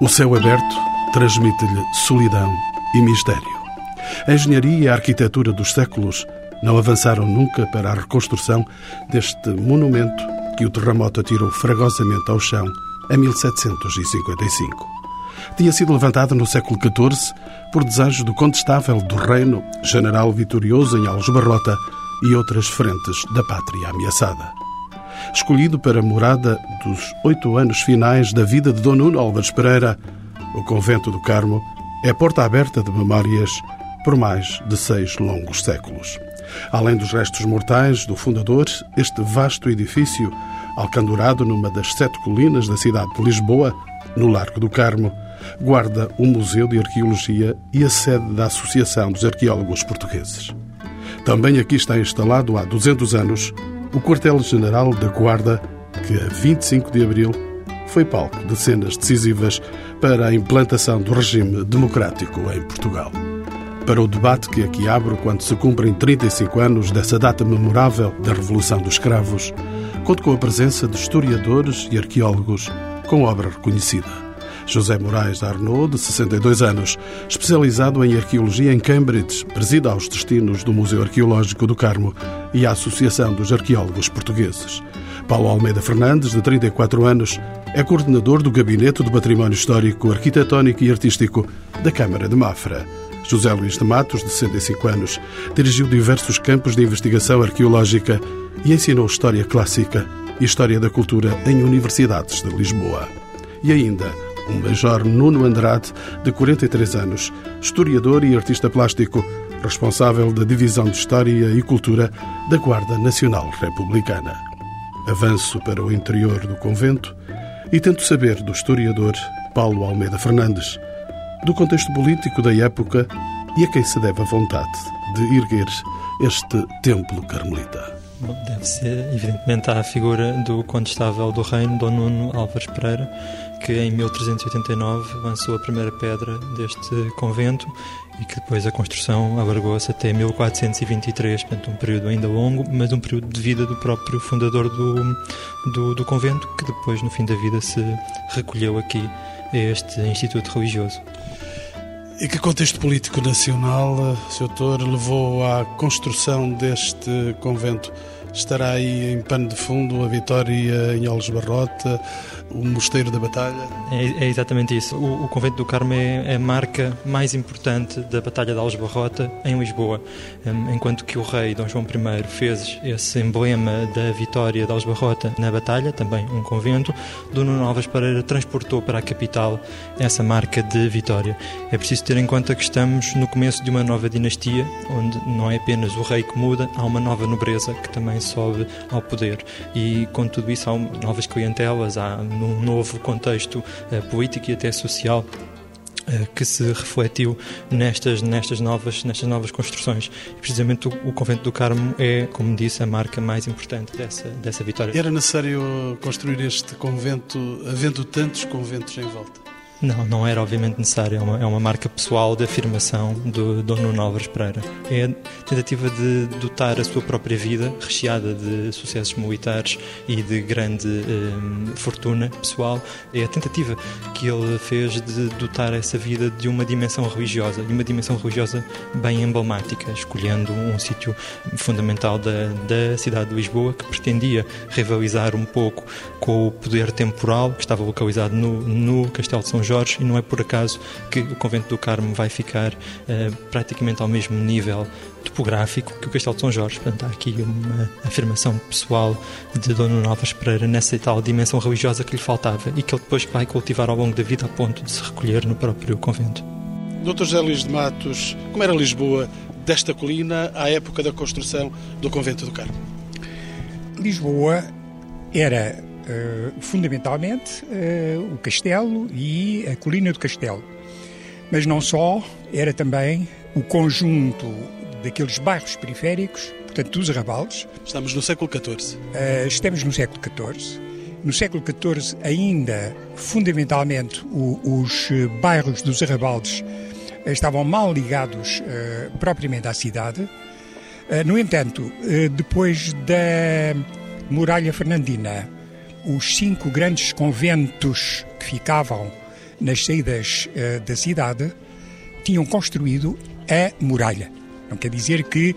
O céu aberto transmite-lhe solidão e mistério. A engenharia e a arquitetura dos séculos não avançaram nunca para a reconstrução deste monumento que o terremoto atirou fragosamente ao chão em 1755. Tinha sido levantado no século XIV por desejo do condestável do reino, general vitorioso em Aljubarrota e outras frentes da pátria ameaçada. Escolhido para morada dos oito anos finais da vida de Dom Nuno Álvares Pereira, o Convento do Carmo é porta aberta de memórias por mais de seis longos séculos. Além dos restos mortais do fundador, este vasto edifício, alcandurado numa das sete colinas da cidade de Lisboa, no Largo do Carmo, guarda um museu de arqueologia e a sede da Associação dos Arqueólogos Portugueses. Também aqui está instalado há 200 anos o quartel-general da Guarda, que a 25 de abril foi palco de cenas decisivas para a implantação do regime democrático em Portugal. Para o debate que aqui abro quando se cumprem 35 anos dessa data memorável da Revolução dos Escravos, conto com a presença de historiadores e arqueólogos com obra reconhecida. José Moraes Arnaud, de 62 anos, especializado em arqueologia em Cambridge, presida aos destinos do Museu Arqueológico do Carmo e a Associação dos Arqueólogos Portugueses. Paulo Almeida Fernandes, de 34 anos, é coordenador do Gabinete do Património Histórico, Arquitetónico e Artístico da Câmara de Mafra. José Luís de Matos, de 65 anos, dirigiu diversos campos de investigação arqueológica e ensinou História Clássica e História da Cultura em universidades de Lisboa. E ainda o Major Nuno Andrade, de 43 anos, historiador e artista plástico, responsável da Divisão de História e Cultura da Guarda Nacional Republicana. Avanço para o interior do convento e tento saber do historiador Paulo Almeida Fernandes, do contexto político da época e a quem se deve a vontade de erguer este templo carmelita. Deve ser, evidentemente, à figura do condestável do reino, Dom Nuno Álvares Pereira, que em 1389 lançou a primeira pedra deste convento e que depois a construção alargou-se até 1423, portanto um período ainda longo, mas um período de vida do próprio fundador do, do, do convento, que depois no fim da vida se recolheu aqui a este instituto religioso. E que contexto político nacional, Sr. Doutor, levou à construção deste convento? Estará aí em pano de fundo a vitória em Algesbarrota, o Mosteiro da Batalha? É, é exatamente isso. O, o, Convento do Carmo é, é, a marca mais importante da Batalha de Algesbarrota em Lisboa. Enquanto que o rei Dom João I fez esse emblema da vitória de Algesbarrota na Batalha, também um convento, Dona Novas Pereira transportou para a capital essa marca de vitória. É preciso ter em conta que estamos no começo de uma nova dinastia, onde não é apenas o rei que muda, há uma nova nobreza que também sobe ao poder. E com tudo isso há novas clientelas, há num novo contexto uh, político e até social uh, que se refletiu nestas, nestas, novas, nestas novas construções. E precisamente o, o, Convento do Carmo é, como disse, a marca mais importante dessa, dessa vitória. Era necessário construir este convento, havendo tantos conventos em volta? Não, não era obviamente necessário. É uma, é uma marca pessoal de afirmação do Dono Novas Pereira. É a tentativa de dotar a sua própria vida, recheada de sucessos militares e de grande eh, fortuna pessoal, é a tentativa que ele fez de dotar essa vida de uma dimensão religiosa, de uma dimensão religiosa bem emblemática, escolhendo um sítio fundamental da, da cidade de Lisboa que pretendia rivalizar um pouco com o poder temporal que estava localizado no, no Castelo de São Jorge e não é por acaso que o Convento do Carmo vai ficar uh, praticamente ao mesmo nível topográfico que o Castelo de São Jorge. Portanto, há aqui uma afirmação pessoal de Dona Novas Pereira nessa tal dimensão religiosa que lhe faltava e que ele depois vai cultivar ao longo da vida a ponto de se recolher no próprio convento. Dr. José Luís de Matos, como era Lisboa desta colina à época da construção do Convento do Carmo? Lisboa era uh, fundamentalmente uh, o castelo e a colina do castelo. Mas não só, era também o conjunto daqueles bairros periféricos, portanto dos arrabaldes. Estamos no século XIV. Uh, eh, estamos no século XIV. No século XIV, ainda, fundamentalmente, o, os bairros dos arrabaldes estavam mal ligados propriamente à cidade. No entanto, depois da muralha fernandina, os cinco grandes conventos que ficavam nas saídas uh, da cidade, tinham construído a muralha. Não quer dizer que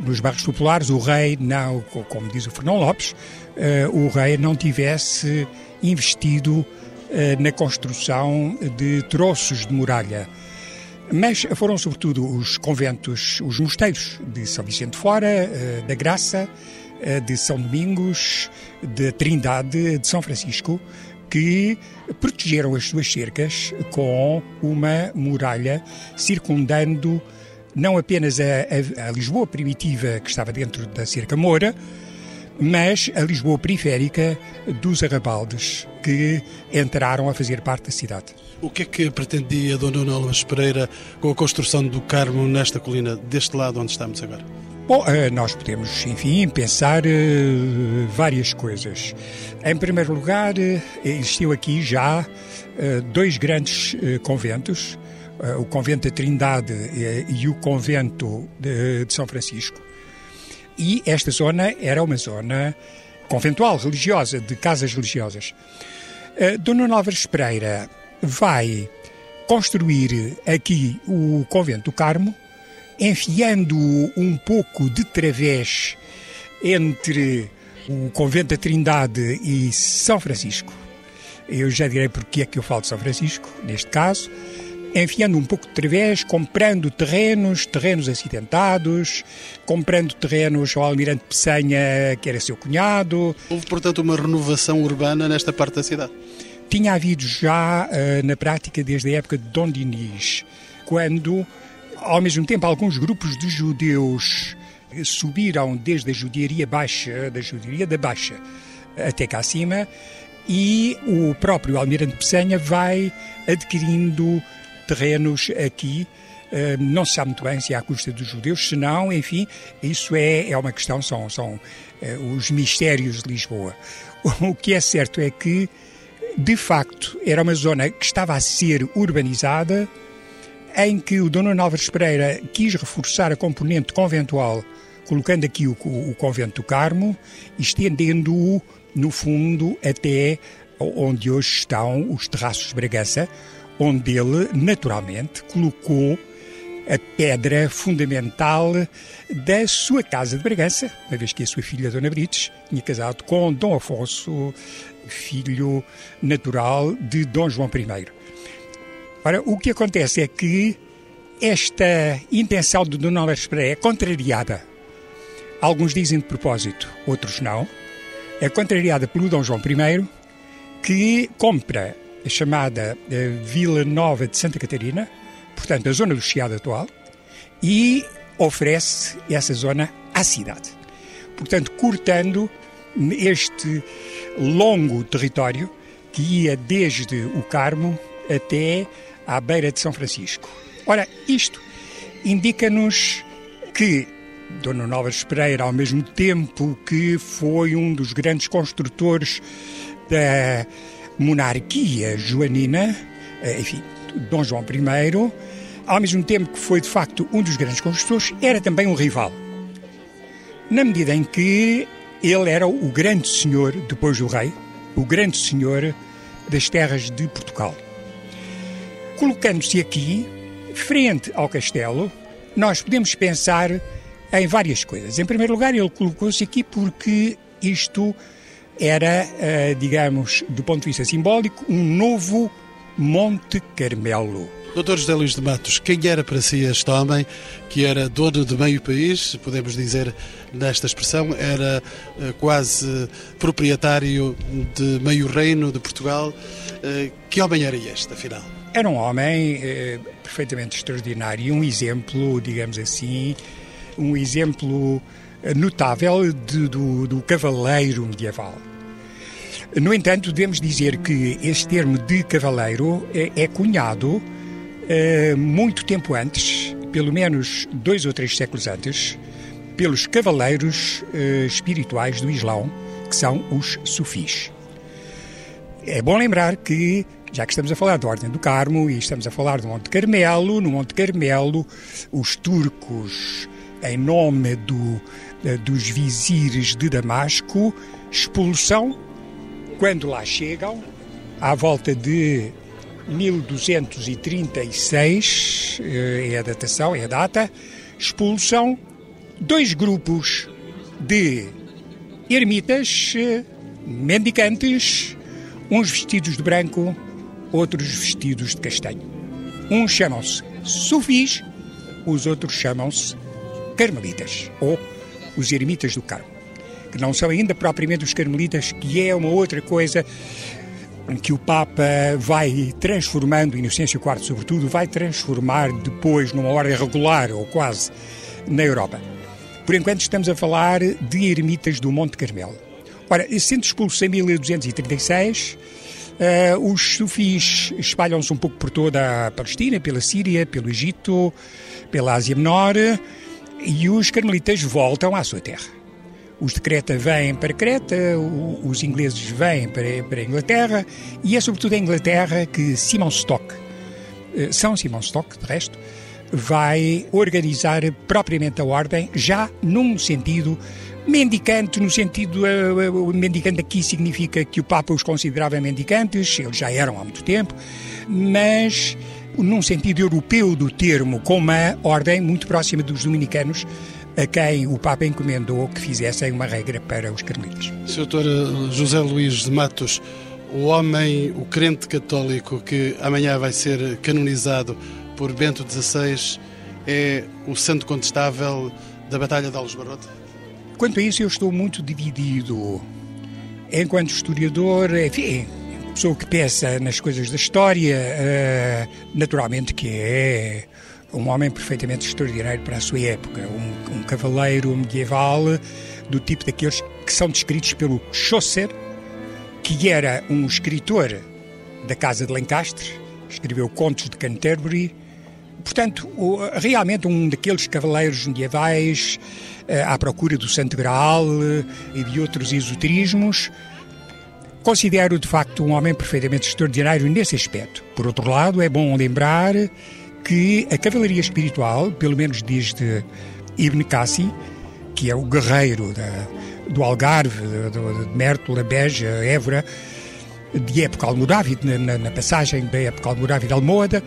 nos bairros populares o rei não, como diz o Fernão Lopes, uh, o rei não tivesse investido uh, na construção de troços de muralha. Mas foram sobretudo os conventos, os mosteiros de São Vicente Fora, da Graça, de São Domingos, de Trindade, de São Francisco, que protegeram as suas cercas com uma muralha circundando não apenas a, a, a, Lisboa primitiva que estava dentro da cerca Moura, mas a Lisboa periférica dos arrabaldes que entraram a fazer parte da cidade. O que é que pretendia Dona Alves Pereira com a construção do Carmo nesta colina, deste lado onde estamos agora? Bom, eh, nós podemos, enfim, pensar eh, várias coisas. Em primeiro lugar, eh, existiu aqui já dois grandes conventos, o convento da Trindade e o convento de São Francisco. E esta zona era uma zona conventual, religiosa, de casas religiosas. Dona Álvares Pereira vai construir aqui o convento do Carmo, enfiando um pouco de través entre o convento da Trindade e São Francisco. Eu já direi porque é que eu falo de São Francisco, neste caso enfiando um pouco de través, comprando terrenos, terrenos acidentados, comprando terrenos ao Almirante Pessanha, que era seu cunhado. Houve, portanto, uma renovação urbana nesta parte da cidade? Tinha havido já uh, na prática desde a época de Dom Dinis, quando, ao mesmo tempo, alguns grupos de judeus subiram desde a judiaria baixa, da judiaria da baixa, até cá acima, e o próprio Almirante Pessanha vai adquirindo terrenos aqui. Uh, não se sabe muito bem se é à custa dos judeus, se não, enfim, isso é, é uma questão, são, são uh, os mistérios de Lisboa. O que é certo é que, de facto, era uma zona que estava a ser urbanizada, em que o Dom Álvares Pereira quis reforçar a componente conventual, colocando aqui o, o convento do Carmo, estendendo-o, no fundo, até onde hoje estão os terraços de Bragança, onde ele, naturalmente, colocou a pedra fundamental da sua casa de Bragança, uma vez que a sua filha, Dona Brites, tinha casado com Dom Afonso, filho natural de Dom João I. Ora, o que acontece é que esta intenção de Dona Alves Pereira é contrariada. Alguns dizem de propósito, outros não. É contrariada pelo Dom João I, que compra a chamada eh, Vila Nova de Santa Catarina, portanto, a zona do Chiado atual, e oferece essa zona à cidade. Portanto, cortando este longo território que ia desde o Carmo até à beira de São Francisco. Ora, isto indica-nos que Dona Novas Pereira, ao mesmo tempo que foi um dos grandes construtores da monarquia joanina, eh, enfim, Dom João I, ao mesmo tempo que foi de facto um dos grandes construtores, era também um rival. Na medida em que ele era o grande senhor, depois do rei, o grande senhor das terras de Portugal. Colocando-se aqui, frente ao castelo, nós podemos pensar em várias coisas. Em primeiro lugar, ele colocou-se aqui porque isto era, eh, digamos, do ponto de vista simbólico, um novo Monte Carmelo. Doutor José Luís de Matos, quem era para si este homem que era dono de meio país, podemos dizer nesta expressão, era eh, quase proprietário de meio reino de Portugal? Eh, que homem era este, afinal? Era um homem eh, perfeitamente extraordinário, um exemplo, digamos assim, um exemplo notável de, do, do cavaleiro medieval. No entanto, devemos dizer que este termo de cavaleiro é, é cunhado é, muito tempo antes, pelo menos dois ou três séculos antes, pelos cavaleiros é, espirituais do Islão, que são os sufis. É bom lembrar que, já que estamos a falar da Ordem do Carmo e estamos a falar do Monte Carmelo, no Monte Carmelo, os turcos, em nome do, dos vizires de Damasco, expulsam, quando lá chegam, à volta de 1236 eh, é a datação, é a data, expulsam dois grupos de ermitas eh, mendicantes, uns vestidos de branco, outros vestidos de castanho. Uns chamam-se sufis, os outros chamam-se carmelitas, ou os eremitas do Carmo, que não são ainda propriamente os carmelitas, que é uma outra coisa que o Papa vai transformando, Inocêncio IV sobretudo, vai transformar depois numa ordem regular, ou quase, na Europa. Por enquanto estamos a falar de ermitas do Monte Carmelo. Ora, sendo expulso em 1236, uh, os sufis espalham-se um pouco por toda a Palestina, pela Síria, pelo Egito, pela Ásia Menor, e os carmelitas voltam à sua terra. Os de Creta vêm para Creta, os ingleses vêm para, para a Inglaterra, e é sobretudo a Inglaterra que Simon Stock, eh, São Simon Stock, de resto, vai organizar propriamente a ordem, já num sentido mendicante, no sentido. Uh, mendicante aqui significa que o Papa os considerava mendicantes, eles já eram há muito tempo, mas num sentido europeu do termo, com uma ordem muito próxima dos dominicanos, a quem o Papa encomendou que fizessem uma regra para os carmelitas. Sr. Eh, José Luís de Matos, o homem, o crente católico que amanhã vai ser canonizado por Bento XVI, é o santo contestável da Batalha de Alves Barrote? Quanto a isso, eu estou muito dividido. Enquanto historiador, enfim, pessoa que pensa nas coisas da história, uh, naturalmente que é um homem perfeitamente extraordinário para a sua época, um, um cavaleiro medieval do tipo daqueles que são descritos pelo Chaucer, que era um escritor da Casa de Lancaster, escreveu contos de Canterbury, portanto, realmente um daqueles cavaleiros medievais eh, à procura do Santo Graal eh, e de outros esoterismos. Considero, de facto, um homem perfeitamente extraordinário nesse aspecto. Por outro lado, é bom lembrar que a cavalaria espiritual, pelo menos desde Ibn Cassi, que é o guerreiro da, do Algarve, de, de Mértola, Beja, Évora, de época almorávide, na, na, passagem da época almorávide Almohada,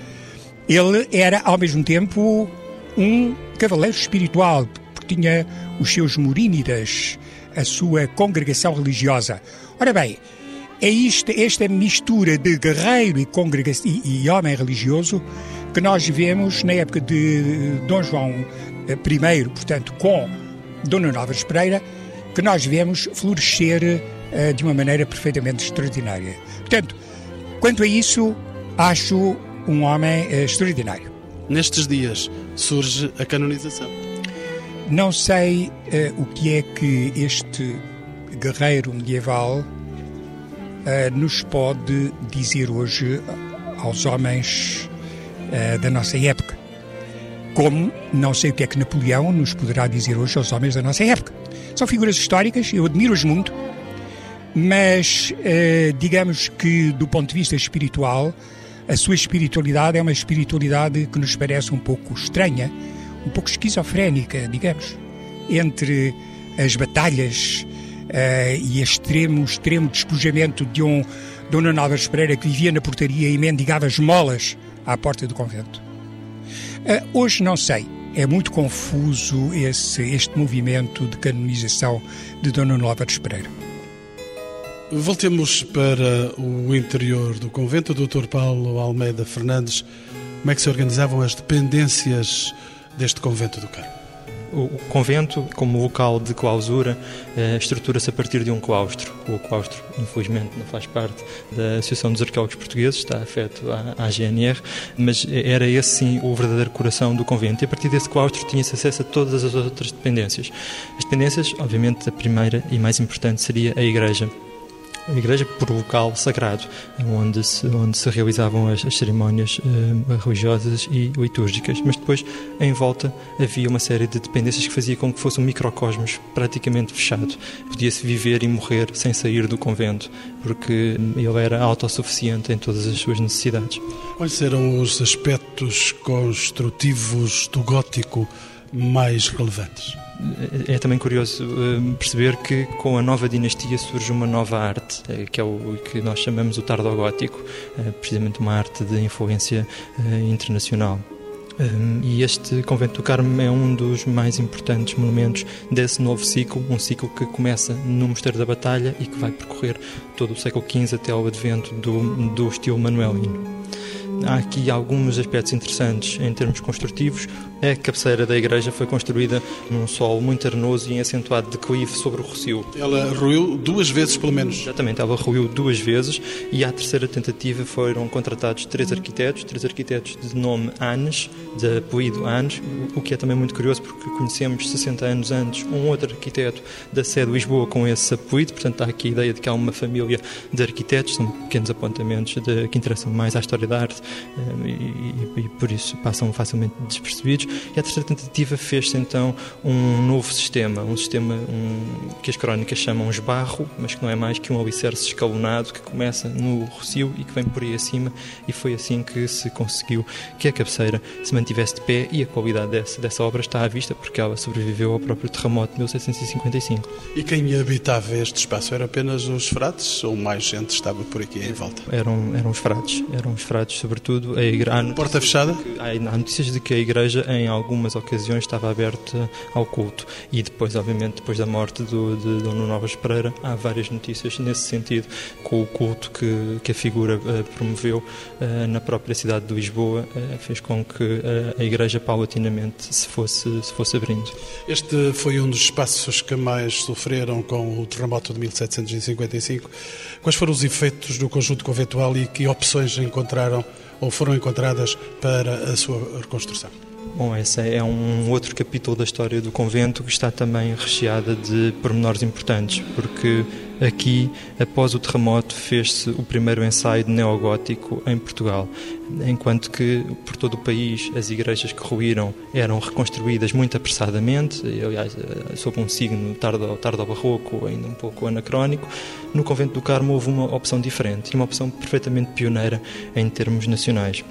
ele era ao mesmo tempo um cavaleiro espiritual, porque tinha os seus morínidas, a sua congregação religiosa. Ora bem, é isto, esta mistura de guerreiro e, e, e homem religioso que nós vivemos na época de Dom João I, portanto, com Dona Novas Pereira, que nós vemos florescer uh, de uma maneira perfeitamente extraordinária. Portanto, quanto a isso, acho um homem uh, extraordinário. Nestes dias surge a canonização. Não sei uh, o que é que este guerreiro medieval nos pode dizer hoje aos homens uh, da nossa época. Como não sei o que é que Napoleão nos poderá dizer hoje aos homens da nossa época. São figuras históricas, eu admiro-os muito, mas uh, digamos que do ponto de vista espiritual, a sua espiritualidade é uma espiritualidade que nos parece um pouco estranha, um pouco esquizofrénica, digamos, entre as batalhas uh, e extremo, extremo despojamento de um Dona Novas Pereira que vivia na portaria e mendigava esmolas à porta do convento. Uh, hoje não sei, é muito confuso esse, este movimento de canonização de Dona Álvares Pereira. Voltemos para o interior do convento. O Dr. Paulo Almeida Fernandes, como é que se organizavam as dependências deste convento do Carmo? o convento, como local de clausura, eh, estrutura-se a partir de um claustro. O claustro, infelizmente, não faz parte da Associação dos Arqueólogos Portugueses, está afeto à, à GNR, mas era esse sim o verdadeiro coração do convento. E a partir desse claustro tinha-se acesso a todas as outras dependências. As dependências, obviamente, a primeira e mais importante seria a igreja a igreja por local sagrado, onde se, onde se realizavam as, as cerimónias eh, religiosas e litúrgicas. Mas depois, em volta, havia uma série de dependências que fazia com que fosse um microcosmos praticamente fechado. Podia-se viver e morrer sem sair do convento, porque ele era autossuficiente em todas as suas necessidades. Quais eram os aspectos construtivos do gótico mais relevantes. É também curioso eh, perceber que com a nova dinastia surge uma nova arte, eh, que é o que nós chamamos o tardogótico, eh, precisamente uma arte de influência internacional. E este Convento do Carmo é um dos mais importantes monumentos desse novo ciclo, um ciclo que começa no Mosteiro da Batalha e que vai percorrer todo o século XV até ao advento do, do estilo manuelino. Há aqui alguns aspectos interessantes em termos construtivos. A cabeceira da igreja foi construída num solo muito arenoso e em acentuado declive sobre o Rocio. Ela ruiu duas vezes, pelo menos. Exatamente, ela ruiu duas vezes e à terceira tentativa foram contratados três arquitetos, três arquitetos de nome Anes, de apelido Anes, o que é também muito curioso porque conhecemos 60 anos antes um outro arquiteto da sede de Lisboa com esse apelido, portanto há aqui a ideia de que há uma família de arquitetos, são pequenos apontamentos de, que interessam mais à história da arte eh, e, e, por isso passam facilmente despercebidos. E a terceira tentativa fez-se então um novo sistema, um sistema um, que as crónicas chamam esbarro, mas que não é mais que um alicerce escalonado que começa no Rocio e que vem por aí acima, e foi assim que se conseguiu que a cabeceira se mantivesse de pé e a qualidade dessa, dessa obra está à vista porque ela sobreviveu ao próprio terremoto de 1755. E quem habitava este espaço? Eram apenas os frades ou mais gente estava por aqui em volta? Eram, eram os frades, eram os frades sobretudo a igreja. Porta fechada? Há notícias de que a igreja em algumas ocasiões estava aberta ao culto e depois, obviamente, depois da morte do, de Dono Novas Pereira, há várias notícias nesse sentido, com o culto que, que a figura uh, promoveu uh, na própria cidade de Lisboa, uh, fez com que a igreja paulatinamente se fosse, se fosse abrindo. Este foi um dos espaços que mais sofreram com o terremoto de 1755. Quais foram os efeitos do conjunto conventual e que opções encontraram ou foram encontradas para a sua reconstrução? Bom, esse é um outro capítulo da história do convento que está também recheada de pormenores importantes, porque aqui, após o terremoto, fez-se o primeiro ensaio de neogótico em Portugal, enquanto que por todo o país as igrejas que ruíram eram reconstruídas muito apressadamente, aliás, eh, sob um signo tardo, barroco, ainda um pouco anacrónico. No convento do Carmo houve uma opção diferente, uma opção perfeitamente pioneira em termos nacionais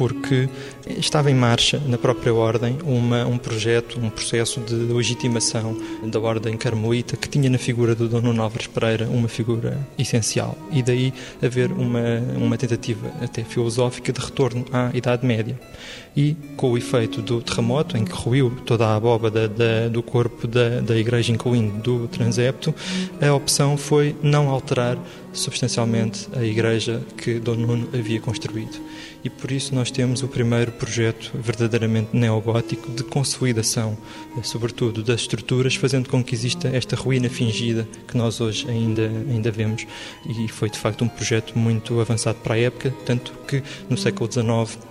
porque estava em marcha, na própria Ordem, uma, um projeto, um processo de legitimação da Ordem Carmelita que tinha na figura do Dono Novres Pereira uma figura essencial. E daí haver uma, uma tentativa até filosófica de retorno à Idade Média. E com o efeito do terremoto, em que ruiu toda a abóbada da, do corpo da, da igreja, incluindo do transepto, a opção foi não alterar substancialmente a igreja que Dom Nuno havia construído. E por isso nós temos o primeiro projeto verdadeiramente neogótico de consolidação, sobretudo das estruturas, fazendo com que exista esta ruína fingida que nós hoje ainda, ainda vemos. E foi de facto um projeto muito avançado para a época, tanto que no século XIX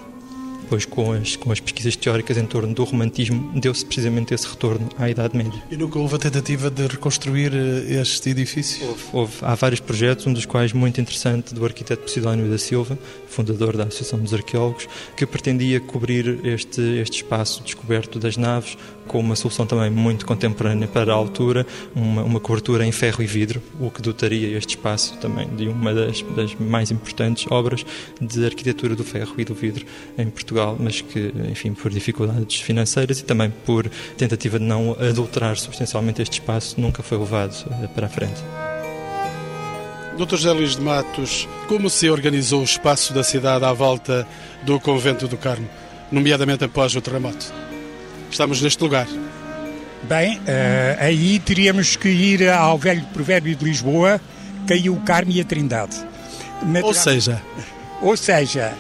depois com as, com as pesquisas teóricas em torno do romantismo, deu-se precisamente esse retorno à Idade Média. E nunca houve a tentativa de reconstruir eh, este edifício? Houve, houve. Há vários projetos, um dos quais muito interessante, do arquiteto Posidónio da Silva, fundador da Associação dos Arqueólogos, que pretendia cobrir este, este espaço descoberto das naves com uma solução também muito contemporânea para a altura, uma, uma cobertura em ferro e vidro, o que dotaria este espaço também de uma das, das mais importantes obras de arquitetura do ferro e do vidro em Portugal, mas que, enfim, por dificuldades financeiras e também por tentativa de não adulterar substancialmente este espaço, nunca foi levado eh, para a frente. Dr. José Luís de Matos, como se organizou o espaço da cidade à volta do Convento do Carmo, nomeadamente após o terremoto? Estamos neste lugar. Bem, uh, aí teríamos que ir ao velho provérbio de Lisboa, caiu o Carmo e a Trindade. Ou seja... Ou seja,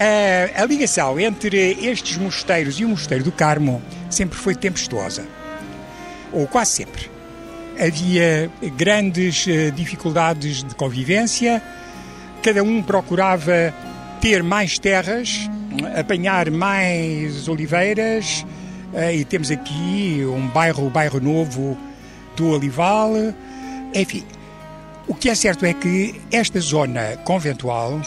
a, a ligação entre estes mosteiros e o mosteiro do Carmo sempre foi tempestuosa. Ou quase sempre. Havia grandes uh, dificuldades de convivência, cada um procurava ter mais terras, apanhar mais oliveiras, eh, e temos aqui um bairro, o bairro novo do Olival. Enfim, o que é certo é que esta zona conventual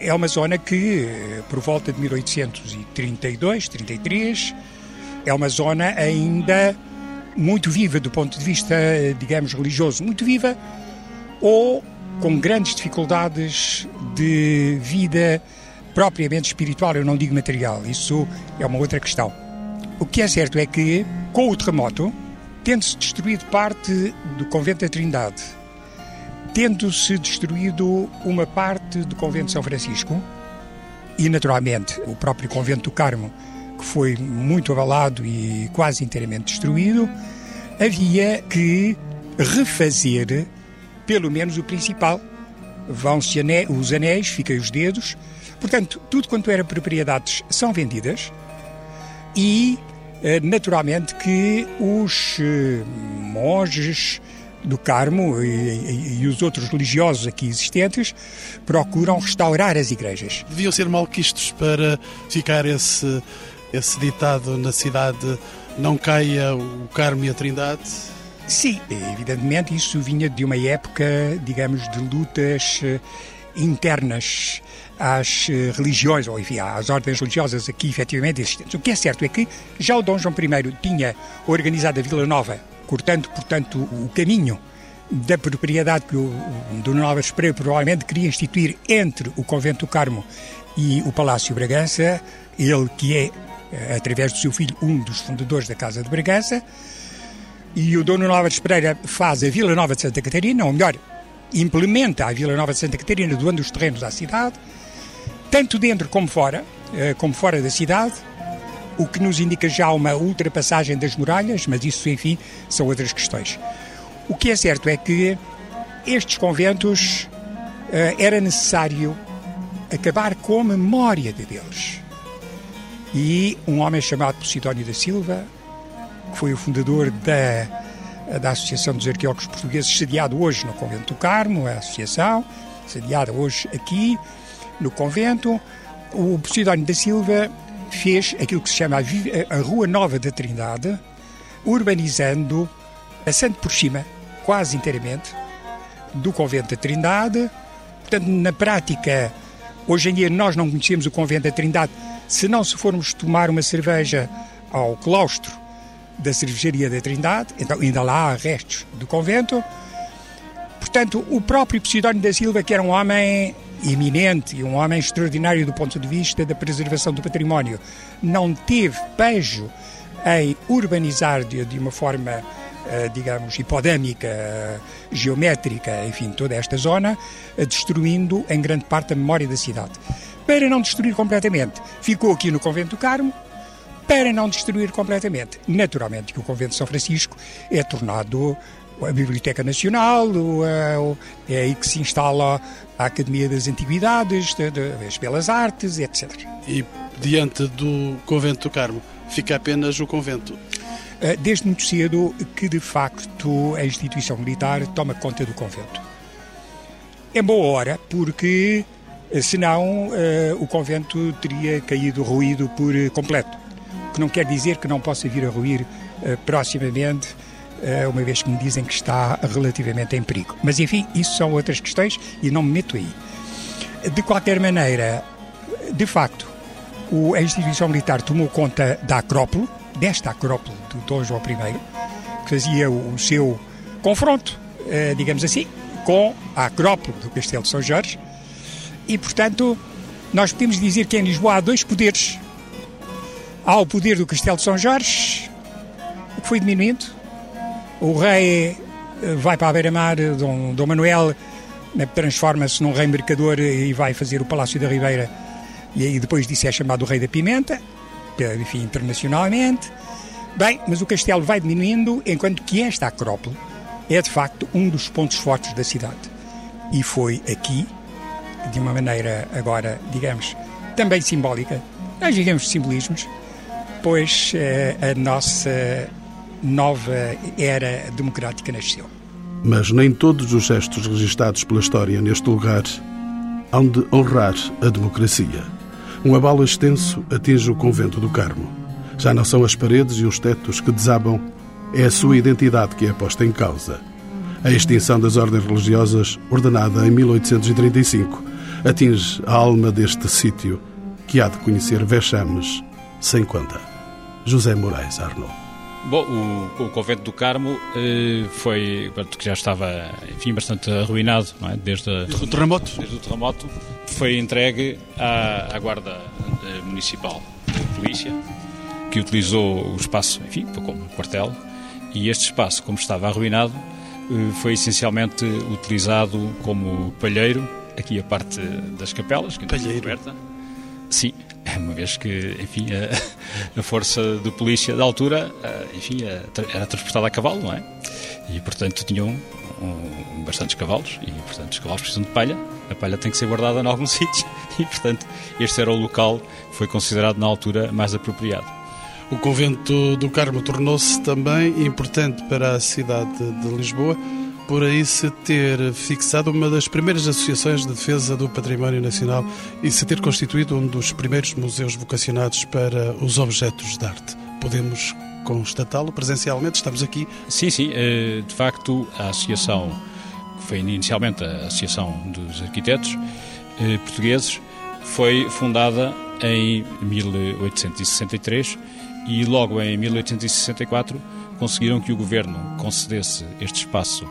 é uma zona que, por volta de 1832, 33, é uma zona ainda muito viva do ponto de vista, digamos, religioso, muito viva, ou com grandes dificuldades de vida propriamente espiritual, eu não digo material, isso é uma outra questão. O que é certo é que, com o terremoto, tendo-se destruído parte do convento da Trindade, tendo-se destruído uma parte do convento de São Francisco, e naturalmente o próprio convento do Carmo, que foi muito abalado e quase inteiramente destruído, havia que refazer pelo menos o principal. Vão-se os anéis, ficam os dedos. Portanto, tudo quanto era propriedades são vendidas e, naturalmente, que os eh, monges do Carmo e, e, e, os outros religiosos aqui existentes procuram restaurar as igrejas. Deviam ser malquistos para ficar esse, esse ditado na cidade não caia o Carmo e a Trindade? Sim, evidentemente isso vinha de uma época, digamos, de lutas eh, internas às eh, religiões, ou enfim, às ordens religiosas aqui efetivamente existentes. O que é certo é que já o Dom João I tinha organizado a Vila Nova, cortando, portanto, o caminho da propriedade que o Dona Nova Espreio provavelmente queria instituir entre o Convento do Carmo e o Palácio Bragança, ele que é, eh, através do seu filho, um dos fundadores da Casa de Bragança, e o Dono Nova de Pereira faz a Vila Nova de Santa Catarina, ou melhor, implementa a Vila Nova de Santa Catarina, doando os terrenos à cidade, tanto dentro como fora, eh, como fora da cidade, o que nos indica já uma ultrapassagem das muralhas, mas isso, enfim, são outras questões. O que é certo é que estes conventos eh, era necessário acabar com a memória de deles. E um homem chamado Posidónio da Silva, que foi o fundador da, da Associação dos Arqueólogos Portugueses, sediado hoje no Convento do Carmo, a associação, sediada hoje aqui no convento. O Posidónio da Silva fez aquilo que se chama a, a Rua Nova da Trindade, urbanizando, passando por cima, quase inteiramente, do Convento da Trindade. Portanto, na prática, hoje em dia nós não conhecemos o Convento da Trindade se não se formos tomar uma cerveja ao claustro da cervejaria da Trindade, então ainda lá há restos do convento. Portanto, o próprio Posidónio da Silva, que era um homem eminente e um homem extraordinário do ponto de vista da preservação do património, não teve pejo em urbanizar de, de uma forma, eh, digamos, hipodâmica, geométrica, enfim, toda esta zona, eh, destruindo em grande parte a memória da cidade. Para não destruir completamente, ficou aqui no Convento do Carmo, para não destruir completamente. Naturalmente que o Convento de São Francisco é tornado a Biblioteca Nacional, é aí que se instala a Academia das Antiguidades, das Belas Artes, etc. E diante do Convento do Carmo, fica apenas o convento? Eh, desde muito cedo que, de facto, a instituição militar toma conta do convento. É boa hora, porque eh, senão eh, o convento teria caído ruído por completo que não quer dizer que não possa vir a ruir proximamente, uma vez que me dizem que está relativamente em perigo. Mas enfim, isso são outras questões e não me meto aí. De qualquer maneira, de facto, a instituição militar tomou conta da Acrópole, desta Acrópole do Dom João I, que fazia o, seu confronto, uh, digamos assim, com a Acrópole do Castelo de São Jorge. E, portanto, nós podemos dizer que em Lisboa há dois poderes Há o poder do Castelo de São Jorge, que foi diminuindo. O rei eh, vai para a beira-mar, Dom, Dom Manuel né, transforma-se num rei mercador e vai fazer o Palácio da Ribeira. E aí depois disso é chamado o Rei da Pimenta, enfim, internacionalmente. Bem, mas o castelo vai diminuindo, enquanto que esta Acrópole é de facto um dos pontos fortes da cidade. E foi aqui, de uma maneira agora, digamos, também simbólica, nós digamos simbolismos, pois eh, a nossa nova era democrática nasceu. Mas nem todos os gestos registados pela história neste lugar hão de honrar a democracia. Um abalo extenso atinge o convento do Carmo. Já não são as paredes e os tetos que desabam, é a sua identidade que é posta em causa. A extinção das ordens religiosas, ordenada em 1835, atinge a alma deste sítio, que há de conhecer vexames sem conta. José Moraes Arnaud. Bom, o, o, convento do Carmo eh, foi, que já estava, enfim, bastante arruinado, é? desde, a, desde, o terremoto. Desde o terremoto, foi entregue à, à Guarda eh, Municipal de Polícia que utilizou o espaço, enfim, como quartel, e este espaço, como estava arruinado, eh, foi essencialmente utilizado como palheiro, aqui a parte das capelas, que palheiro. Coberta. Sim, uma vez que, enfim, a, a, força de polícia da altura, enfim, era transportada a cavalo, não é? E, portanto, tinham um, bastantes cavalos, e, portanto, os cavalos precisam de palha, a palha tem que ser guardada em algum sítio, e, portanto, este era o local que foi considerado na altura mais apropriado. O convento do Carmo tornou-se também importante para a cidade de Lisboa, por aí se ter fixado uma das primeiras associações de defesa do património nacional e se ter constituído um dos primeiros museus vocacionados para os objetos de arte. Podemos constatá-lo presencialmente? Estamos aqui. Sim, sim. Eh, de facto, a associação, que foi inicialmente a Associação dos Arquitetos eh, Portugueses, foi fundada em 1863 e logo em 1864 conseguiram que o governo concedesse este espaço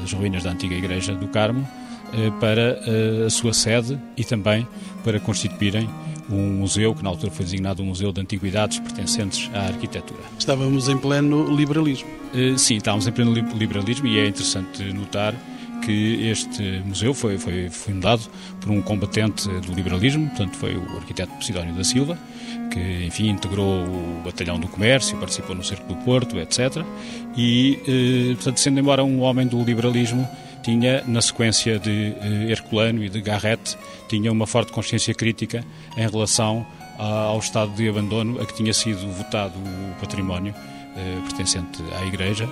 das ruínas da antiga igreja do Carmo uh, para uh, a sua sede e também para constituírem um museu que na altura foi designado um museu de antiguidades pertencentes à arquitetura. Estávamos em pleno liberalismo. sim, estávamos em pleno liberalismo e é interessante notar que este museu foi, foi fundado por um combatente do liberalismo, portanto foi o arquiteto Sidónio da Silva, que enfim integrou o batalhão do comércio, participou no Cerco do Porto, etc. E, eh, portanto, sendo embora um homem do liberalismo, tinha, na sequência de eh, Herculano e de Garrett, tinha uma forte consciência crítica em relação ao estado de abandono a que tinha sido votado o património eh, pertencente à Igreja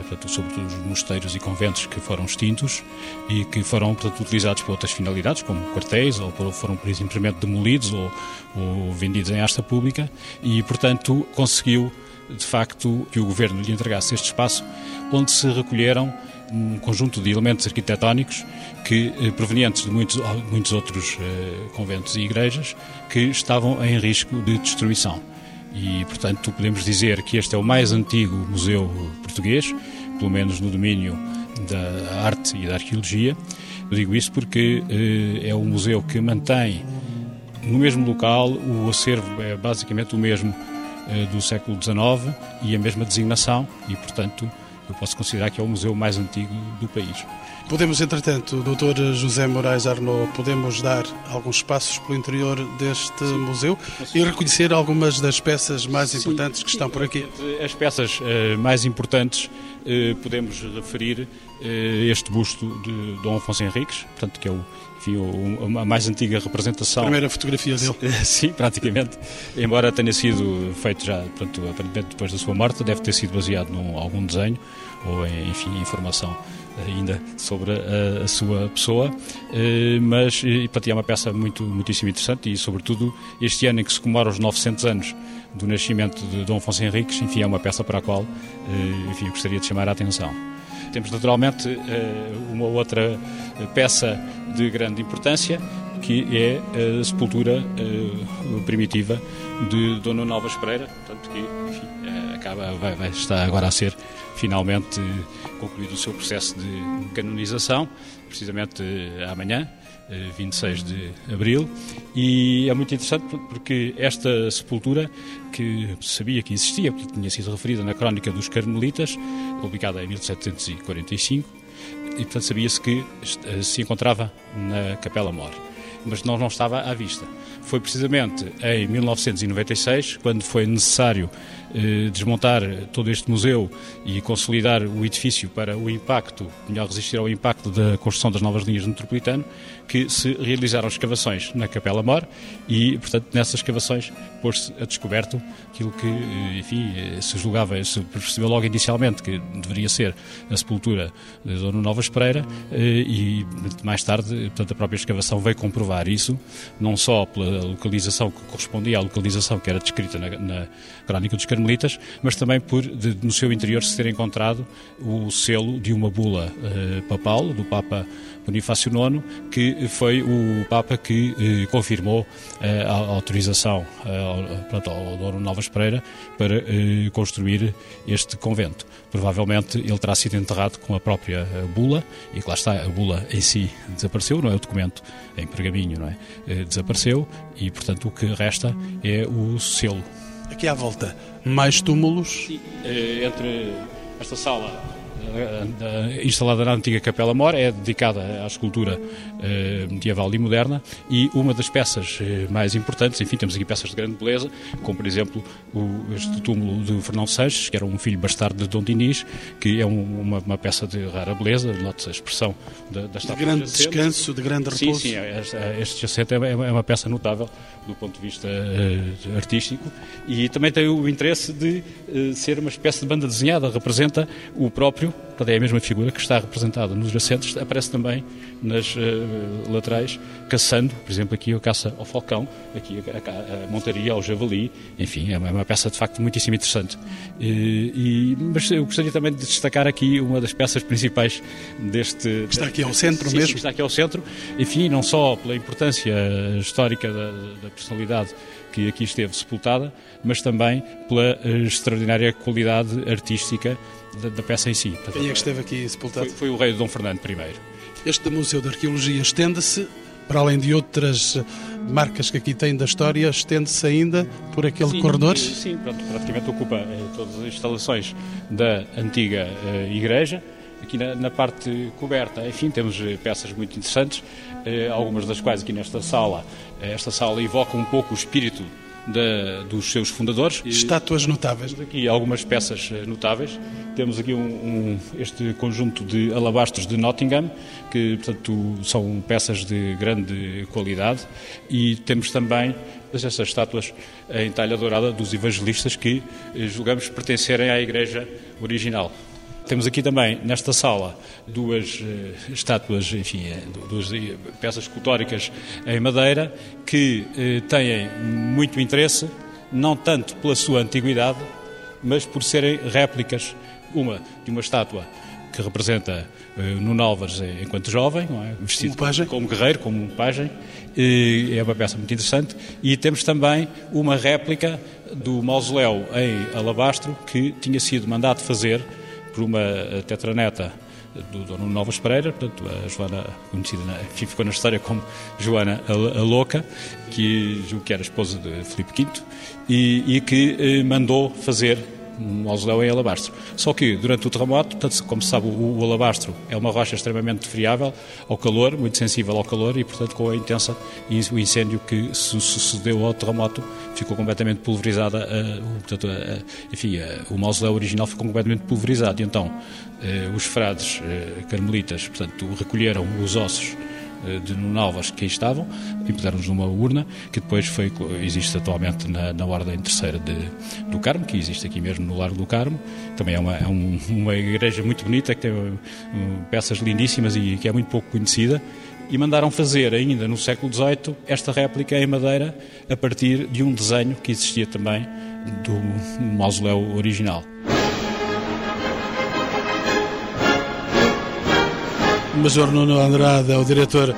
portanto, sobretudo os mosteiros e conventos que foram extintos e que foram portanto, utilizados para outras finalidades, como quartéis, ou foram simplesmente demolidos ou, ou vendidos em asta pública, e, portanto, conseguiu, de facto, que o governo lhe entregasse este espaço, onde se recolheram um conjunto de elementos arquitetónicos que, eh, provenientes de muitos, muitos outros eh, conventos e igrejas que estavam em risco de destruição e, portanto, podemos dizer que este é o mais antigo museu português, pelo menos no domínio da arte e da arqueologia. Eu digo isso porque eh, é um museu que mantém no mesmo local o acervo é basicamente o mesmo eh, do século XIX e a mesma designação e, portanto, eu posso considerar que é o museu mais antigo do país. Podemos, entretanto, Dr. José Moraes Arnaud, podemos dar alguns passos pelo interior deste Sim. museu e reconhecer algumas das peças mais Sim. importantes que estão por aqui. As peças uh, mais importantes uh, podemos referir uh, este busto de Dom Afonso Henriques, portanto, que é o, enfim, a mais antiga representação. A primeira fotografia dele. Sim, praticamente. Embora tenha sido feito já, portanto, aparentemente depois da sua morte, deve ter sido baseado num algum desenho ou, enfim, informação ainda sobre a, a sua pessoa, eh, mas e, é uma peça muito, muitíssimo interessante e, sobretudo, este ano em que se comemora os 900 anos do nascimento de Dom Afonso Henriques, enfim, é uma peça para a qual eh, enfim, gostaria de chamar a atenção. Temos naturalmente eh, uma outra peça de grande importância, que é a sepultura primitiva de Dona Novas Pereira, portanto que enfim, acaba, vai, vai, está agora a ser finalmente concluído o seu processo de canonização, precisamente eh, amanhã, 26 eh, de abril, e é muito interessante porque esta sepultura, que sabia que existia, porque tinha sido referida na Crónica dos Carmelitas, publicada em 1745, e portanto sabia-se que eh, se encontrava na Capela Mor, mas não, não estava à vista. Foi precisamente em 1996, quando foi necessário eh, desmontar todo este museu e consolidar o edifício para o impacto, melhor resistir ao impacto da construção das novas linhas do metropolitano, que se realizaram escavações na Capela Mor e, portanto, nessas escavações pôs-se a descoberto aquilo que, eh, enfim, eh, se julgava, se percebeu logo inicialmente que deveria ser a sepultura de Dona Novas Pereira e, mais tarde, portanto, a própria escavação veio comprovar isso, não só pela localização que correspondia à localização que era descrita na, na Crónica dos carmelitas, mas também por de, no seu interior se ter encontrado o selo de uma bula uh, papal, do Papa Bonifácio IX, que foi o Papa que eh, confirmou eh, a autorização eh, pronto, ao Dono Novas Pereira para eh, construir este convento. Provavelmente ele terá sido enterrado com a própria eh, bula, e lá está, a bula em si desapareceu, não é o documento em pergaminho, não é? Eh, desapareceu e, portanto, o que resta é o selo Aqui à volta, mais túmulos? Sim, entre esta sala instalada na antiga Capela Mor, é dedicada à escultura eh, medieval e moderna e uma das peças eh, mais importantes, enfim, temos aqui peças de grande beleza, como por exemplo o, este túmulo de Fernão Sanches, que era um filho bastardo de Dom Dinis, que é um, uma, uma, peça de rara beleza, note-se a expressão da, da De grande descanso, de grande repouso. Sim, sim, este, este jacente é, é uma peça notável do ponto de vista uh, artístico e também tem o interesse de uh, ser uma espécie de banda desenhada, representa o próprio Portanto, é a mesma figura que está representada nos jacentos, aparece também nas uh, laterais, caçando, por exemplo, aqui a caça ao falcão, aqui a, a, a montaria ao javali, enfim, é uma, é uma, peça de facto muitíssimo interessante. E, e, mas eu gostaria também de destacar aqui uma das peças principais deste. Que está aqui ao centro sim, mesmo? Sim, está aqui ao centro, enfim, não só pela importância histórica da, da personalidade que aqui esteve sepultada, mas também pela eh, extraordinária qualidade artística da, da peça em si. Quem é que esteve aqui sepultado? Foi, foi o rei Dom Fernando I. Este Museu de Arqueologia estende-se, para além de outras marcas que aqui tem da história, estende-se ainda por aquele sim, corredor? Sim, praticamente ocupa eh, todas as instalações da antiga eh, igreja. Aqui na, na, parte coberta, enfim, temos eh, peças muito interessantes, algumas das quais aqui nesta sala. Esta sala evoca um pouco o espírito da, dos seus fundadores. Estátuas notáveis. Temos aqui algumas peças eh, notáveis. Temos aqui um, um, este conjunto de alabastros de Nottingham, que portanto são peças de grande qualidade, e temos também essas estátuas em talha dourada dos evangelistas que eh, julgamos pertencerem à igreja original. Temos aqui também, nesta sala, duas uh, estátuas, enfim, eh, duas peças escultóricas em madeira que têm muito interesse, não tanto pela sua antiguidade, mas por serem réplicas, uma de uma estátua que representa uh, Nuno Álvares enquanto jovem, é? vestido como, como, guerreiro, como um pajem, é uma peça muito interessante, e temos também uma réplica do mausoléu em alabastro que tinha sido mandado fazer por uma eh, tetraneta do Dono Novas Pereira, portanto, a Joana, conhecida, na, enfim, ficou na história como Joana a, a Louca, que julgo que era esposa de Filipe V, e, e que eh, mandou fazer um mausoléu em alabastro. Só que durante o terremoto, portanto, como se sabe, o, o, alabastro é uma rocha extremamente friável ao calor, muito sensível ao calor e, portanto, com a intensa o incêndio que sucedeu ao terremoto ficou completamente pulverizada, uh, portanto, uh, enfim, uh, o mausoléu original ficou completamente pulverizado. E então, os frades carmelitas, portanto, recolheram os ossos eh, de Novas que aí estavam e puseram-nos numa urna que depois foi, existe atualmente na, na Ordem Terceira de, do Carmo, que existe aqui mesmo no Largo do Carmo. Também é uma, é um, uma igreja muito bonita, que tem um, peças lindíssimas e que é muito pouco conhecida. E mandaram fazer ainda no século XVIII esta réplica em madeira a partir de um desenho que existia também do mausoléu original. Major Nuno Andrade é o diretor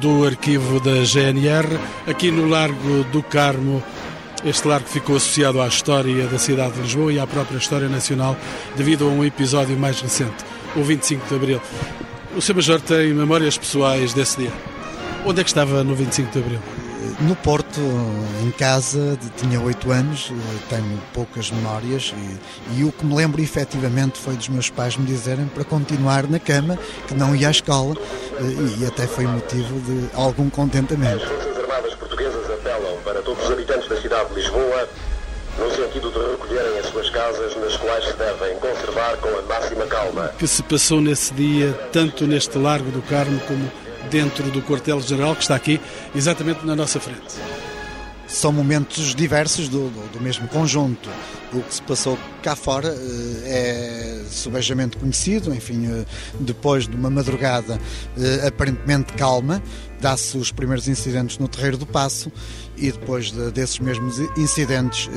do arquivo da GNR, aqui no Largo do Carmo. Este largo ficou associado à história da cidade de Lisboa e à própria história nacional devido a um episódio mais recente, o 25 de Abril. O Sr. Major tem memórias pessoais desse dia. Onde é que estava no 25 de Abril? No Porto, em casa, tinha oito anos, eh, tenho poucas memórias e, e, o que me lembro efetivamente foi dos meus pais me dizerem para continuar na cama, que não ia à escola eh, e até foi motivo de algum contentamento. As Forças Armadas Portuguesas apelam para todos os habitantes da cidade de Lisboa no sentido de recolherem as suas casas, nas quais se devem conservar com a máxima calma. Que se passou nesse dia, tanto neste Largo do Carmo como dentro do quartel-general que está aqui, exatamente na nossa frente. São momentos diversos do, do, do mesmo conjunto. O que se passou cá fora eh, é subejamente conhecido, enfim, eh, depois de uma madrugada eh, aparentemente calma, dá-se os primeiros incidentes no Terreiro do Passo e depois de, desses mesmos incidentes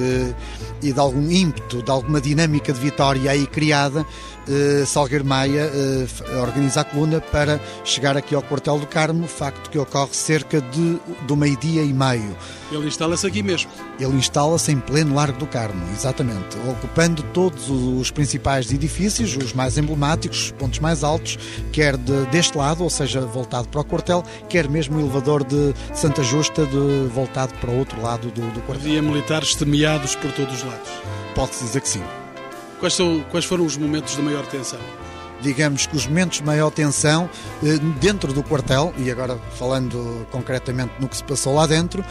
e de algum ímpeto, de alguma dinâmica de vitória aí criada, eh, Salgueiro Maia eh, organiza a coluna para chegar aqui ao Quartel do Carmo, facto que ocorre cerca de, do meio-dia e meio. Ele instala-se aqui mesmo? Ele instala-se em pleno Largo do Carmo, exatamente, ocupando todos os principais edifícios, os mais emblemáticos, os pontos mais altos, quer de, deste lado, ou seja, voltado para o quartel, quer mesmo o elevador de Santa Justa de, voltado para o outro lado do, do quartel. Havia militares temeados por todos os lados. Pode-se dizer que sim. Quais, são, quais foram os momentos de maior tensão? digamos que os momentos de maior tensão eh, dentro do quartel, e agora falando concretamente no que se passou lá dentro,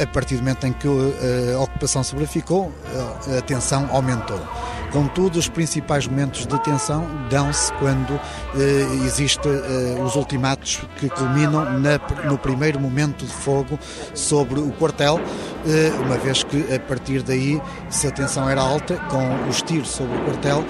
a partir do momento em que eh, a ocupação se verificou, eh, a tensão aumentou. Contudo, os principais momentos de tensão dão-se quando eh, existe eh, os ultimatos que culminam na, no primeiro momento de fogo sobre o quartel, eh, uma vez que a partir daí, se a tensão era alta, com os tiros sobre o quartel,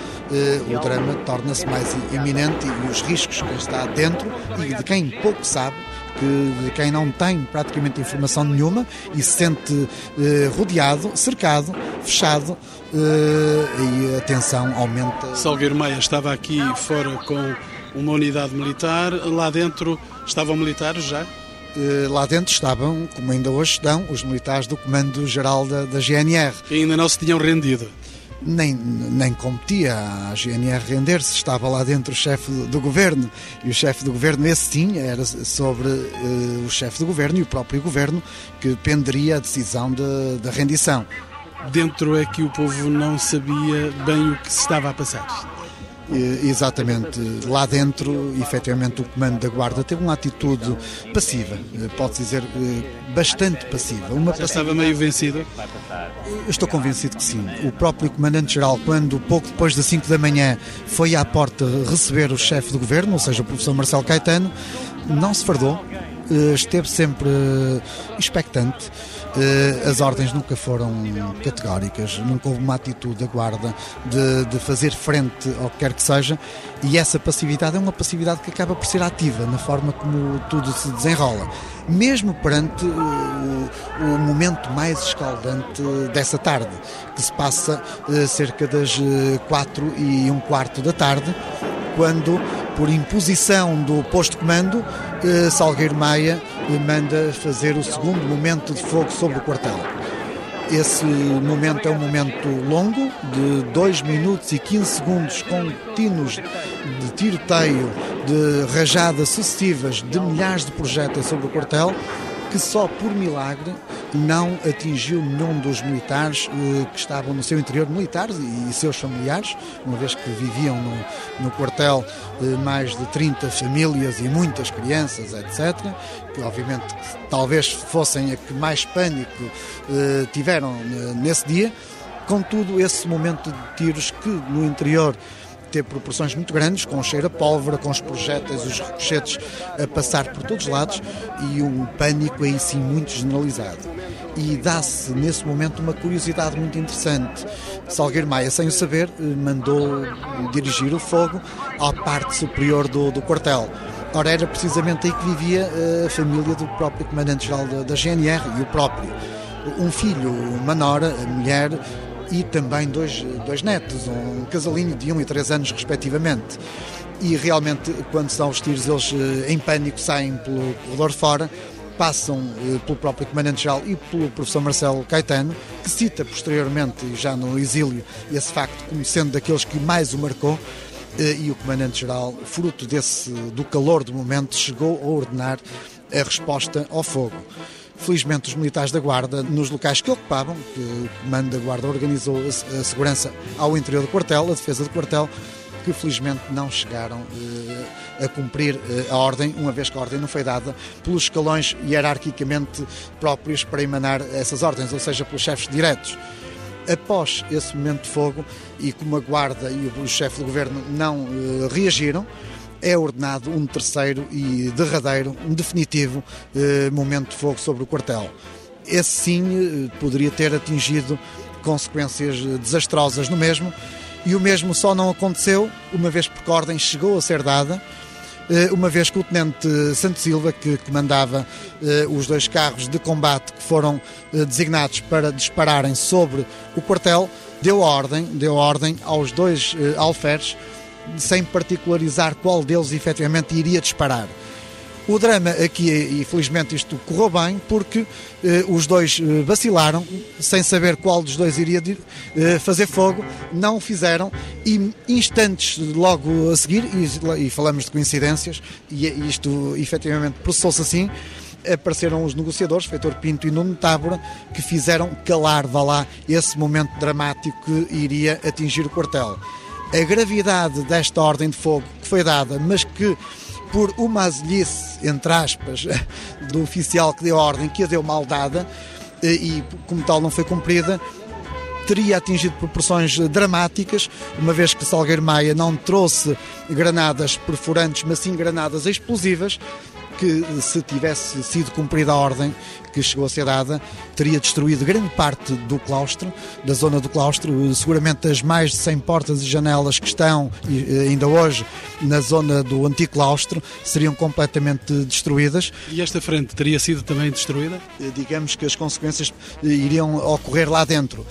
o drama torna-se mais iminente e os riscos que está dentro e de quem pouco sabe de quem não tem praticamente informação nenhuma e se sente eh, rodeado, cercado, fechado eh, e a tensão aumenta. Salgueiro Maia estava aqui fora com uma unidade militar, lá dentro estavam militares já? Eh, lá dentro estavam, como ainda hoje estão, os militares do Comando Geral da, da GNR. E ainda não se tinham rendido nem, nem competia à GNR render-se, estava lá dentro o chefe do governo, e o chefe do governo, esse sim, era sobre uh, o chefe do governo e o próprio governo que penderia a decisão da de, rendição. Dentro é que o povo não sabia bem o que se estava a passar. Exatamente. Lá dentro, efetivamente, o comando da Guarda teve uma atitude passiva, eh, pode-se dizer eh, bastante passiva. Uma Já estava meio vencido? Estou convencido que sim. O próprio Comandante-Geral, quando pouco depois das 5 da manhã foi à porta receber o chefe do governo, ou seja, o professor Marcelo Caetano, não se fardou, esteve sempre expectante. Eh, as ordens nunca foram categóricas, nunca houve uma atitude da guarda de, de, fazer frente ao que quer que seja, e essa passividade é uma passividade que acaba por ser ativa na forma como tudo se desenrola, mesmo perante o, o momento mais escaldante dessa tarde, que se passa eh, cerca das eh, quatro e um quarto da tarde, quando, por imposição do posto de comando, Salgueiro Maia manda fazer o segundo momento de fogo sobre o quartel. Esse momento é um momento longo, de 2 minutos e 15 segundos, contínuos de tiroteio, de rajadas sucessivas de milhares de projéteis sobre o quartel, que só por milagre não atingiu nenhum dos militares eh, que estavam no seu interior, militares e, e seus familiares, uma vez que viviam no, no quartel eh, mais de 30 famílias e muitas crianças, etc., que obviamente talvez fossem a que mais pânico eh, tiveram eh, nesse dia. Contudo, esse momento de tiros que no interior ter proporções muito grandes, com cheiro a pólvora, com os projéteis, os ricochetes a passar por todos os lados e um pânico aí sim muito generalizado. E dá-se nesse momento uma curiosidade muito interessante. Salgueiro Maia, sem o saber, mandou dirigir o fogo à parte superior do, do quartel. Ora, era precisamente aí que vivia a família do próprio comandante-geral da, da GNR e o próprio. Um filho, uma nora, a mulher, e também dois, dois netos, um casalinho de 1 um e 3 anos, respectivamente. E realmente, quando são os tiros, eles eh, em pânico saem pelo corredor fora, passam eh, pelo próprio Comandante-Geral e pelo professor Marcelo Caetano, que cita posteriormente, já no exílio, esse facto como sendo daqueles que mais o marcou. Eh, e o Comandante-Geral, fruto desse, do calor do momento, chegou a ordenar a resposta ao fogo. Felizmente, os militares da Guarda, nos locais que ocupavam, que o comando da Guarda organizou a segurança ao interior do quartel, a defesa do quartel, que felizmente não chegaram eh, a cumprir eh, a ordem, uma vez que a ordem não foi dada pelos escalões hierarquicamente próprios para emanar essas ordens, ou seja, pelos chefes diretos. Após esse momento de fogo, e como a Guarda e o chefe do governo não eh, reagiram, é ordenado um terceiro e derradeiro, um definitivo eh, momento de fogo sobre o quartel. Esse sim eh, poderia ter atingido consequências desastrosas no mesmo, e o mesmo só não aconteceu, uma vez porque a ordem chegou a ser dada, eh, uma vez que o Tenente Santo Silva, que comandava os dois carros de combate que foram designados para dispararem sobre o quartel, deu ordem, deu ordem aos dois alferes sem particularizar qual deles efetivamente iria disparar. O drama aqui, e isto correu bem, porque eh, os dois eh, vacilaram, sem saber qual dos dois iria eh, fazer fogo, não o fizeram, e instantes logo a seguir, e, e falamos de coincidências, e isto efetivamente processou-se assim, apareceram os negociadores, Feitor Pinto e Nuno Tábora, que fizeram calar, vá lá, esse momento dramático que iria atingir o quartel. A gravidade desta ordem de fogo que foi dada, mas que por uma azelice, entre aspas, do oficial que deu a ordem, que a deu mal dada, eh, e como tal não foi cumprida, teria atingido proporções dramáticas, uma vez que Salgueiro Maia não trouxe granadas perfurantes, mas sim granadas explosivas, que se tivesse sido cumprida a ordem que chegou a ser dada, teria destruído grande parte do claustro, da zona do claustro, seguramente as mais de 100 portas e janelas que estão eh, ainda hoje na zona do antigo claustro seriam completamente destruídas. E esta frente teria sido também destruída? Eh, digamos que as consequências eh, iriam ocorrer lá dentro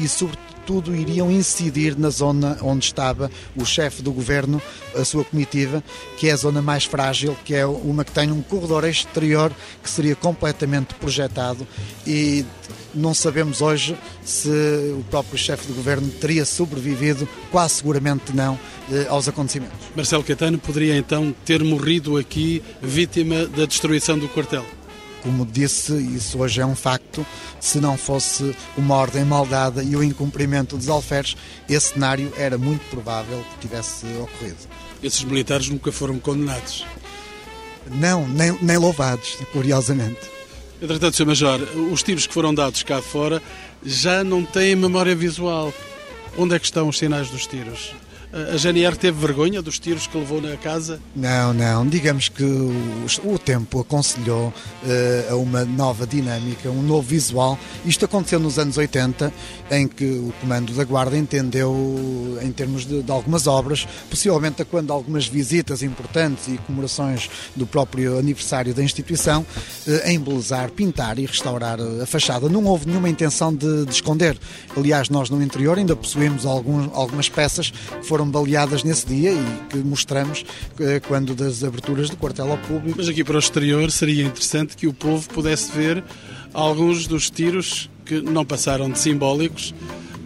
e sobretudo tudo iriam incidir na zona onde estava o chefe do governo, a sua comitiva, que é a zona mais frágil, que é uma que tem um corredor exterior que seria completamente projetado e não sabemos hoje se o próprio chefe do governo teria sobrevivido, quase seguramente não, eh, aos acontecimentos. Marcelo Caetano poderia então ter morrido aqui vítima da destruição do quartel? Como disse, isso hoje é um facto. Se não fosse uma ordem mal dada e o incumprimento dos alferes, esse cenário era muito provável que tivesse ocorrido. Esses militares nunca foram condenados? Não, nem, nem louvados, curiosamente. Entretanto, Sr. Major, os tiros que foram dados cá fora já não têm memória visual. Onde é que estão os sinais dos tiros? A GNR teve vergonha dos tiros que levou na casa? Não, não. Digamos que o, o tempo aconselhou uh, a uma nova dinâmica, um novo visual. Isto aconteceu nos anos 80, em que o Comando da Guarda entendeu, em termos de, de algumas obras, possivelmente quando algumas visitas importantes e comemorações do próprio aniversário da instituição, uh, embelezar, pintar e restaurar a fachada. Não houve nenhuma intenção de, de esconder. Aliás, nós no interior ainda possuímos algum, algumas peças que foram foram baleadas nesse dia e que mostramos eh, quando das aberturas do quartel ao público. Mas aqui para o exterior seria interessante que o povo pudesse ver alguns dos tiros que não passaram de simbólicos,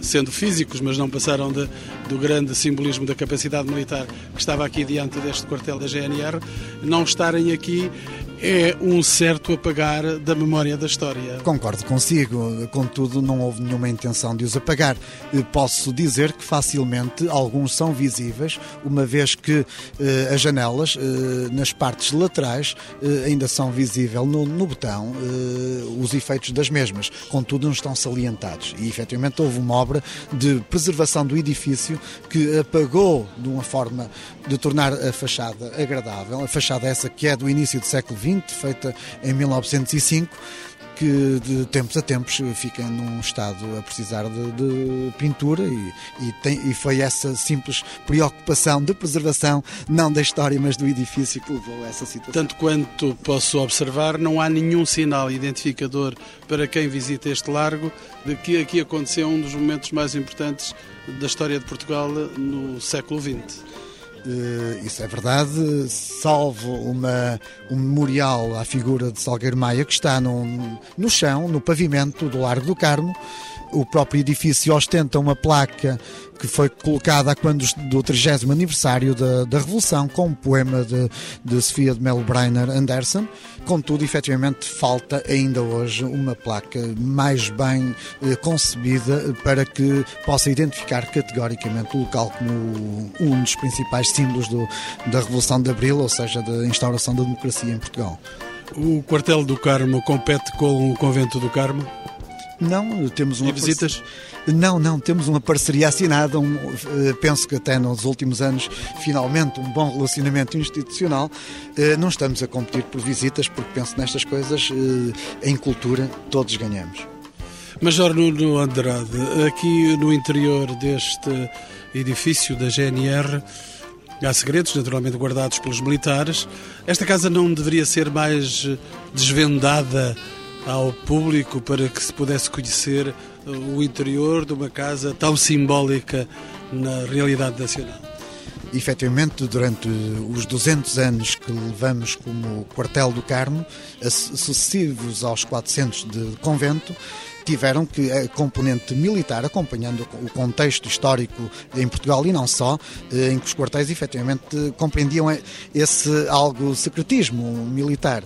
sendo físicos, mas não passaram de, do grande simbolismo da capacidade militar que estava aqui diante deste quartel da GNR, não estarem aqui é um certo apagar da memória da história. Concordo consigo, contudo, não houve nenhuma intenção de os apagar. Posso dizer que facilmente alguns são visíveis, uma vez que eh, as janelas, eh, nas partes laterais, eh, ainda são visíveis no, no botão eh, os efeitos das mesmas, contudo, não estão salientados. E efetivamente houve uma obra de preservação do edifício que apagou de uma forma de tornar a fachada agradável, a fachada essa que é do início do século XX feita em 1905 que de tempos a tempos fica num estado a precisar de, de pintura e, e, tem, e, foi essa simples preocupação de preservação, não da história, mas do edifício que levou a essa situação. Tanto quanto posso observar, não há nenhum sinal identificador para quem visita este largo de que aqui aconteceu um dos momentos mais importantes da história de Portugal no século XX. Uh, isso é verdade, salvo uma, um memorial à figura de Salgueiro Maia que está no, no chão, no pavimento do Largo do Carmo. O próprio edifício ostenta uma placa que foi colocada quando do 30 aniversário da, da Revolução, com um poema de, de Sofia de Melo Breiner Anderson. Contudo, efetivamente, falta ainda hoje uma placa mais bem eh, concebida para que possa identificar categoricamente o local como um dos principais símbolos do, da Revolução de Abril, ou seja, da instauração da democracia em Portugal. O quartel do Carmo compete com o convento do Carmo? Não, temos uma. E visitas? Não, não, temos uma parceria assinada, um, eh, penso que até nos últimos anos, finalmente, um bom relacionamento institucional. Eh, não estamos a competir por visitas, porque penso nestas coisas, eh, em cultura, todos ganhamos. Major Nuno Andrade, aqui no interior deste edifício da GNR, há segredos naturalmente guardados pelos militares. Esta casa não deveria ser mais desvendada ao público para que se pudesse conhecer o interior de uma casa tão simbólica na realidade nacional? efetivamente, durante os 200 anos que levamos como quartel do Carmo, sucessivos aos 400 de convento, tiveram que a componente militar, acompanhando o contexto histórico em Portugal e não só, eh, em que os quartéis efetivamente compreendiam esse algo secretismo militar.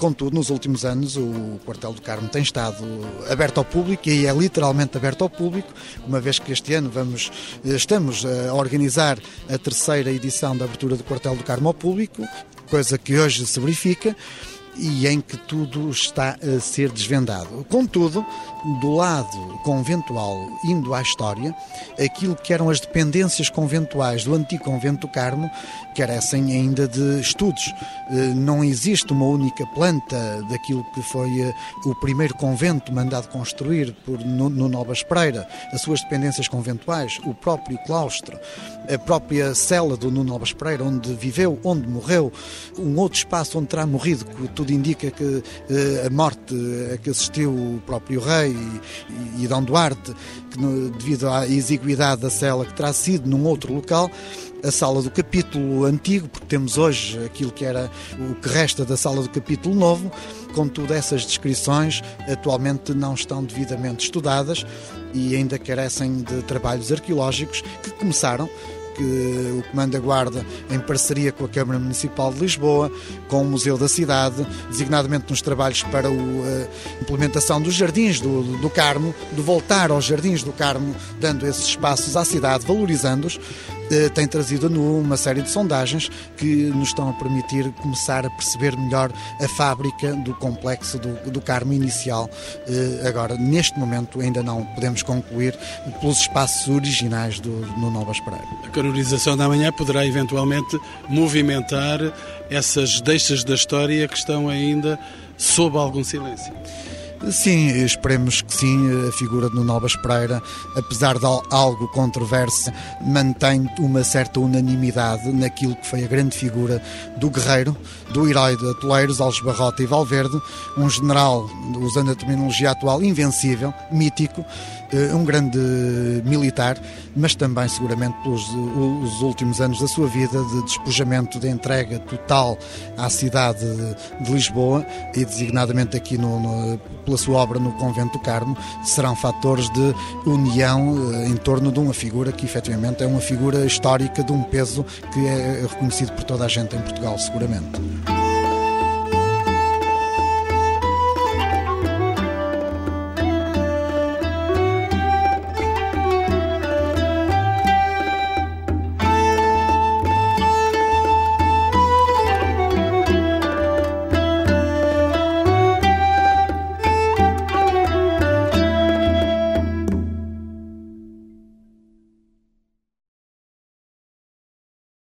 Contudo, nos últimos anos, o Quartel do Carmo tem estado aberto ao público e é literalmente aberto ao público, uma vez que este ano vamos, estamos a organizar a terceira edição da abertura do Quartel do Carmo ao público, coisa que hoje se verifica e em que tudo está a ser desvendado. Contudo, do lado conventual, indo à história, aquilo que eram as dependências conventuais do antigo convento Carmo carecem ainda de estudos. Eh, não existe uma única planta daquilo que foi eh, o primeiro convento mandado construir por Nuno Novas Pereira, as suas dependências conventuais, o próprio claustro, a própria cela do Nuno Novas Pereira, onde viveu, onde morreu, um outro espaço onde terá morrido, que tudo indica que eh, a morte a que assistiu o próprio rei e, e Dom Duarte, que devido à exiguidade da cela que terá sido num outro local, a sala do capítulo antigo, porque temos hoje aquilo que era o que resta da sala do capítulo novo, contudo essas descrições atualmente não estão devidamente estudadas e ainda carecem de trabalhos arqueológicos que começaram que o Comando da Guarda, em parceria com a Câmara Municipal de Lisboa, com o Museu da Cidade, designadamente nos trabalhos para a eh, implementação dos Jardins do, do Carmo, de voltar aos Jardins do Carmo, dando esses espaços à cidade, valorizando-os, tem trazido a nu uma série de sondagens que nos estão a permitir começar a perceber melhor a fábrica do complexo do, do Carmo inicial. Eh, agora, neste momento, ainda não podemos concluir pelos espaços originais do, no Novas Pereira. A canonização da manhã poderá eventualmente movimentar essas deixas da história que estão ainda sob algum silêncio. Sim, esperemos que sim. A figura de Novas Pereira, apesar de algo controverso, mantém uma certa unanimidade naquilo que foi a grande figura do guerreiro, do herói de Atoleiros, Alves Barrota e Valverde, um general, usando a terminologia atual, invencível, mítico, um grande militar, mas também seguramente pelos os últimos anos da sua vida de despojamento, de entrega total à cidade de Lisboa e designadamente aqui no, no, pela sua obra no Convento do Carmo, serão fatores de união eh, em torno de uma figura que efetivamente é uma figura histórica de um peso que é reconhecido por toda a gente em Portugal, seguramente.